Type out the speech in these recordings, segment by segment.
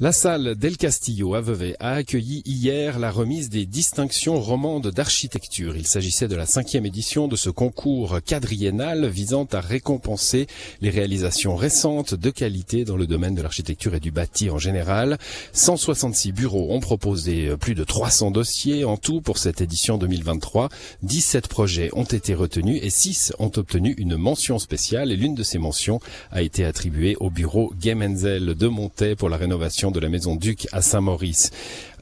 La salle d'El Castillo à Vevey a accueilli hier la remise des distinctions romandes d'architecture. Il s'agissait de la cinquième édition de ce concours quadriennal visant à récompenser les réalisations récentes de qualité dans le domaine de l'architecture et du bâti en général. 166 bureaux ont proposé plus de 300 dossiers en tout pour cette édition 2023. 17 projets ont été retenus et 6 ont obtenu une mention spéciale et l'une de ces mentions a été attribuée au bureau Gemenzel de Montet pour la rénovation de la Maison Duc à Saint-Maurice.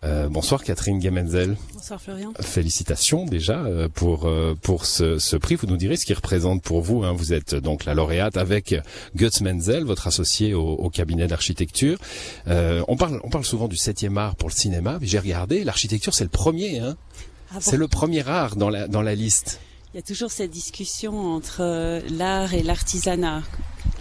Euh, bonsoir Catherine Gemenzel. Bonsoir Florian. Félicitations déjà euh, pour euh, pour ce, ce, prix. Vous nous direz ce qu'il représente pour vous. Hein. Vous êtes donc la lauréate avec Götz Menzel, votre associé au, au cabinet d'architecture. on parle on parle souvent du septième art pour le cinéma, mais j'ai regardé l'architecture c'est le premier. Hein. Ah bon? C'est le premier art dans la dans la liste. Il y a toujours cette discussion entre l'art et l'artisanat.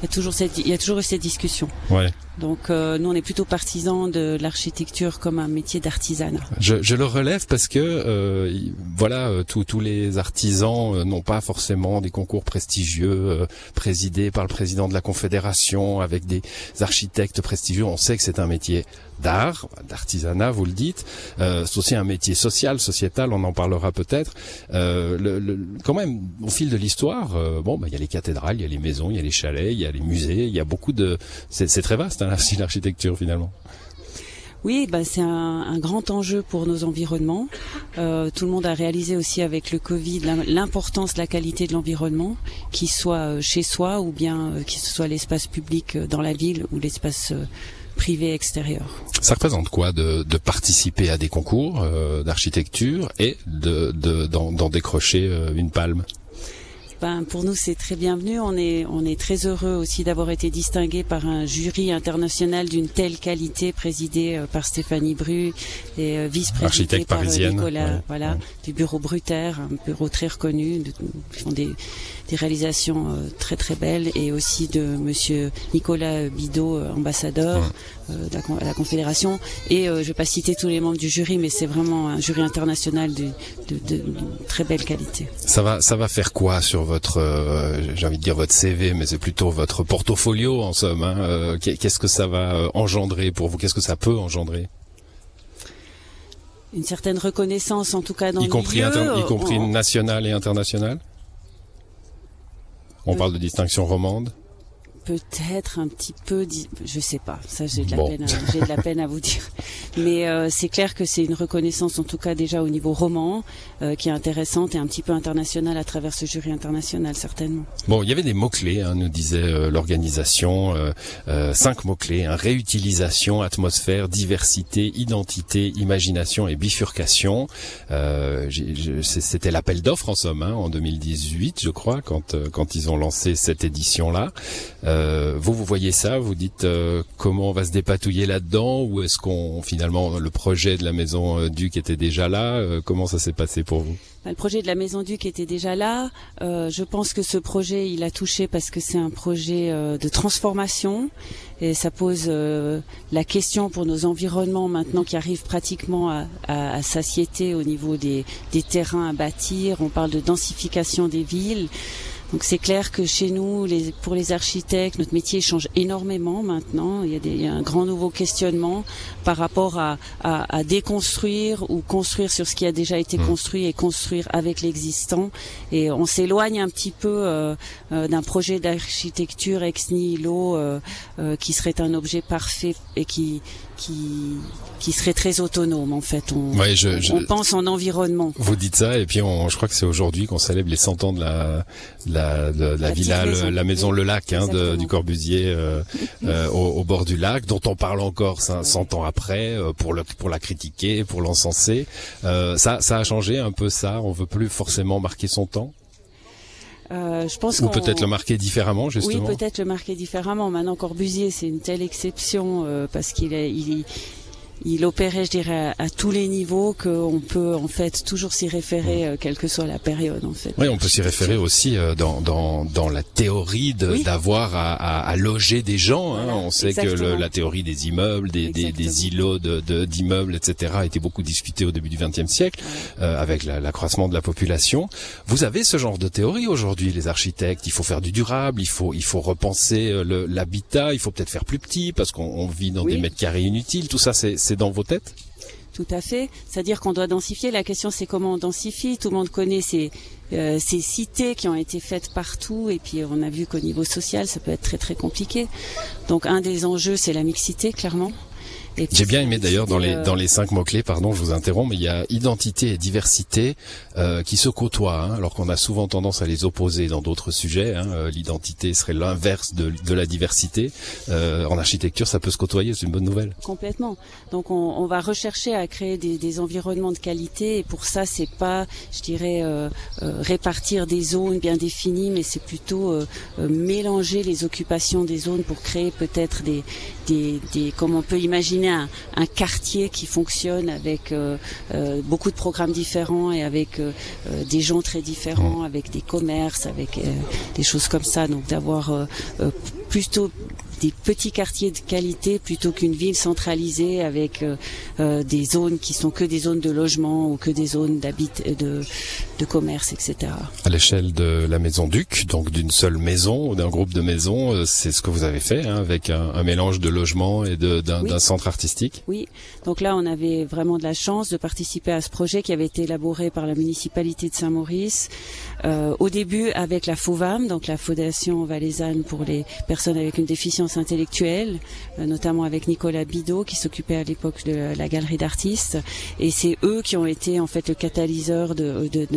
Il y a toujours cette, il y a toujours eu cette discussion. Ouais. Donc euh, nous on est plutôt partisans de l'architecture comme un métier d'artisanat. Je, je, le relève parce que euh, voilà euh, tous les artisans euh, n'ont pas forcément des concours prestigieux euh, présidés par le président de la confédération avec des architectes prestigieux. On sait que c'est un métier d'art, d'artisanat, vous le dites. c'est aussi un métier social, sociétal. On en parlera peut-être. Le, le, quand même au fil de l'histoire, bon bah il y a les cathédrales, il y a les maisons, il y a les chalets, il y a les musées, il y a beaucoup de c'est très vaste l'architecture finalement. Oui, bah, c'est un, un, grand enjeu pour nos environnements. Euh, tout le monde a réalisé aussi avec le Covid l'importance de la qualité de l'environnement, qu'il soit euh, chez soi ou bien euh, qu'il soit l'espace public dans la ville ou l'espace privé extérieur. Ça représente quoi de, de participer à des concours euh, d'architecture et de d'en de, décrocher une palme? Ben, pour nous c'est très bienvenu. On est on est très heureux aussi d'avoir été distingué par un jury international d'une telle qualité présidé euh, par Stéphanie Bru et euh, vice-présidée par euh, Nicolas voilà du bureau Brutaire, un bureau très reconnu. Ils font des des réalisations très très belles et aussi de Monsieur Nicolas Bidot, ambassadeur de la, la, Confédération. Et je vais pas citer tous les membres du jury, mais c'est vraiment un jury international de, de, de, de, très belle qualité. Ça va ça va faire quoi sur votre, euh, j'ai envie de dire votre CV, mais c'est plutôt votre portfolio en somme. Hein. Euh, qu'est-ce que ça va euh, engendrer pour vous? Qu'est-ce que ça peut engendrer? Une certaine reconnaissance, en tout cas dans y compris milieu, y compris nationale et internationale. On parle de distinction romande? Peut-être un petit peu, je sais pas, ça j'ai de la peine, j'ai de la peine à vous dire. Mais euh, c'est clair que c'est une reconnaissance, en tout cas déjà au niveau roman, euh, qui est intéressante et un petit peu internationale à travers ce jury international certainement. Bon, il y avait des mots clés, hein, nous disait euh, l'organisation, cinq mots clés hein, réutilisation, atmosphère, diversité, identité, imagination et bifurcation. C'était l'appel d'offres en somme, hein, en 2018, je crois, quand quand ils ont lancé cette édition là. Euh, vous, vous voyez ça, vous dites euh, comment on va se dépatouiller là-dedans, ou est-ce qu'on finalement le projet de la maison euh, Duc était déjà là Comment ça s'est passé pour vous? Bah, le projet de la Maison Duc était déjà là. je pense que ce projet, il a touché parce que c'est un projet de transformation et ça pose la question pour nos environnements maintenant qui arrivent pratiquement à, satiété au niveau des terrains à bâtir. On parle de densification des villes. Donc c'est clair que chez nous, les, pour les architectes, notre métier change énormément maintenant. Il y a, des, il y a un grand nouveau questionnement par rapport à, à, à, déconstruire ou construire sur ce qui a déjà été mmh. construit et construire avec l'existant. Et on s'éloigne un petit peu euh, euh, d'un projet d'architecture ex nihilo euh, euh, qui serait un objet parfait et qui qui qui serait très autonome en fait. On, ouais, je, je, on pense en environnement. Vous dites ça et puis on, je crois que c'est aujourd'hui qu'on célèbre les 100 ans de la la, de, la, la villa, le, la maison Le Lac hein, de, du Corbusier euh, euh, au, au, bord du lac, dont on parle encore 100 ans après euh, pour le pour la critiquer, pour l'encenser. Euh, ça ça a changé un peu ça? On veut plus forcément marquer son temps? Euh, je pense Ou peut-être le marquer différemment, justement? Oui, peut-être le marquer différemment. Maintenant, Corbusier, c'est une telle exception euh, parce qu'il est, il, il opérait, je dirais, à, tous les niveaux, qu'on peut en fait toujours s'y référer, euh, quelle que soit la période, en fait. Oui, on peut s'y référer aussi euh, dans, dans, dans la théorie d'avoir à, à, loger des gens. Hein. on sait que la théorie des immeubles, des, des, des, îlots d'immeubles, de, etc., a été beaucoup discutée au début du XXe siècle, euh, avec l'accroissement de la population. Vous avez ce genre de théorie aujourd'hui, les architectes. Il faut faire du durable, il faut, il faut repenser l'habitat, il faut peut-être faire plus petit parce qu'on vit dans des mètres carrés inutiles. Tout ça, c'est c'est dans vos têtes tout à fait. C'est-à-dire qu'on doit densifier. La question, c'est comment on densifie. Tout le monde connaît ces, euh, ces cités qui ont été faites partout. Et puis, on a vu qu'au niveau social, ça peut être très, très compliqué. Donc, un des enjeux, c'est la mixité, clairement. J'ai bien aimé d'ailleurs dans les euh, dans les cinq mots clés, pardon, je vous interromps, mais il y a identité et diversité euh, qui se côtoient, hein, alors qu'on a souvent tendance à les opposer dans d'autres sujets. Hein, euh, L'identité serait l'inverse de, de la diversité. Euh, en architecture, ça peut se côtoyer, c'est une bonne nouvelle. Complètement. Donc on, on va rechercher à créer des, des, environnements de qualité, et pour ça, c'est pas, je dirais, euh, répartir des zones bien définies, mais c'est plutôt mélanger les occupations des zones pour créer peut-être des, des, des, comme on peut imaginer un, quartier qui fonctionne avec euh, euh, beaucoup de programmes différents et avec euh, des gens très différents, avec des commerces, avec des choses comme ça. Donc d'avoir plutôt des petits quartiers de qualité plutôt qu'une ville centralisée avec euh, euh, des zones qui sont que des zones de logement ou que des zones d'habit de, de commerce, etc. À l'échelle de la maison Duc, donc d'une seule maison ou d'un groupe de maisons, euh, c'est ce que vous avez fait hein, avec un, un, mélange de logement et d'un centre artistique. Oui, donc là on avait vraiment de la chance de participer à ce projet qui avait été élaboré par la municipalité de Saint-Maurice. Euh, au début avec la FOVAM, donc la Fondation valaisanne pour les personnes avec une déficience intellectuelle, euh, notamment avec Nicolas Bidot qui s'occupait à l'époque de la galerie d'artistes. Et c'est eux qui ont été en fait le catalyseur de, de,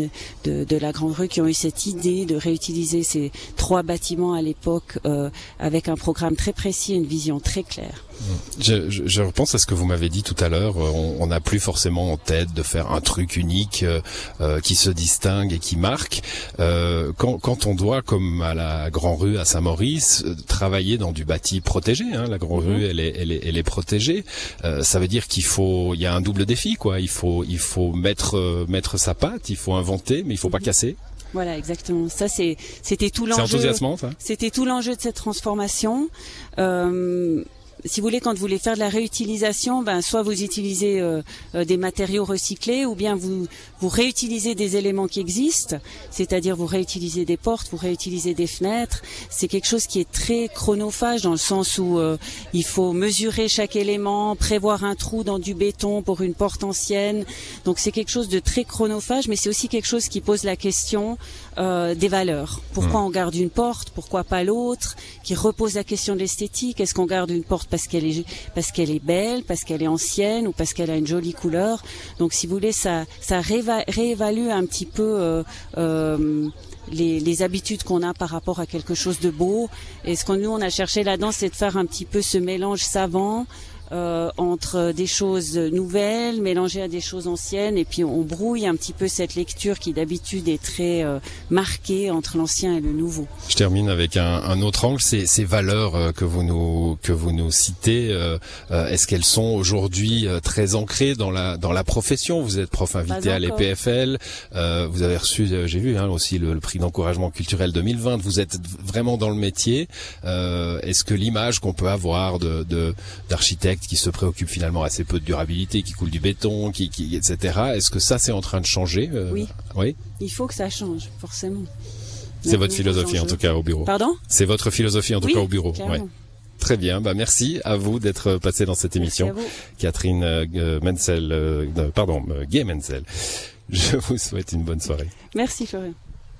de, de, la Grande Rue, qui ont eu cette idée de réutiliser ces trois bâtiments à l'époque euh, avec un programme très précis et une vision très claire. Je, je, repense à ce que vous m'avez dit tout à l'heure. On n'a plus forcément en tête de faire un truc unique euh, euh, qui se distingue et qui marque. Euh, quand, on doit, comme à la Grand Rue à Saint-Maurice, euh, travailler dans du bâti protégé, hein, la Grand Rue, mhm. elle est, elle est, elle est protégée. Euh, ça veut dire qu'il faut, il y a un double défi, quoi. Il faut, il faut mettre, mettre sa patte, il faut inventer, mais il faut pas mhm. casser. Voilà, exactement. Ça, c'est, c'était tout l'enjeu. C'était tout l'enjeu de cette transformation. Euh, si vous voulez, quand vous voulez faire de la réutilisation, ben, soit vous utilisez euh, euh, des matériaux recyclés, ou bien vous, vous réutilisez des éléments qui existent, c'est-à-dire vous réutilisez des portes, vous réutilisez des fenêtres. C'est quelque chose qui est très chronophage dans le sens où euh, il faut mesurer chaque élément, prévoir un trou dans du béton pour une porte ancienne. Donc c'est quelque chose de très chronophage, mais c'est aussi quelque chose qui pose la question des valeurs. Pourquoi hmm. on garde une porte, pourquoi pas l'autre Qui repose la question de l'esthétique. Est-ce qu'on garde une porte parce qu'elle est parce qu'elle est belle, parce qu'elle est ancienne ou parce qu'elle a une jolie couleur? Donc si vous voulez, ça ça réévalue un petit peu euh, euh, les, les, habitudes qu'on a par rapport à quelque chose de beau. Et ce qu'on nous on a cherché là-dedans, c'est de faire un petit peu ce mélange savant euh, entre des choses nouvelles mélangées à des choses anciennes et puis on brouille un petit peu cette lecture qui d'habitude est très euh, marquée entre l'ancien et le nouveau. Je termine avec un, un autre angle, ces, ces valeurs euh, que vous nous que vous nous citez, euh, est-ce qu'elles sont aujourd'hui très ancrées dans la dans la profession? Vous êtes prof invité à l'EPFL, vous avez reçu, j'ai vu hein, aussi le, le prix d'encouragement culturel 2020. Vous êtes vraiment dans le métier. est-ce que l'image qu'on peut avoir de d'architecte qui se préoccupe finalement assez peu de durabilité, qui coule du béton, qui, qui etc. Est-ce que ça c'est en train de changer euh, Oui. Oui. Il faut que ça change, forcément. C'est votre philosophie en tout cas au bureau. Pardon? C'est votre philosophie en tout cas au bureau. Ouais. Très bien, bah merci à vous d'être passé dans cette émission. Catherine euh, Menzel, euh, pardon, Gay Menzel. Je vous souhaite une bonne soirée. Merci Florian.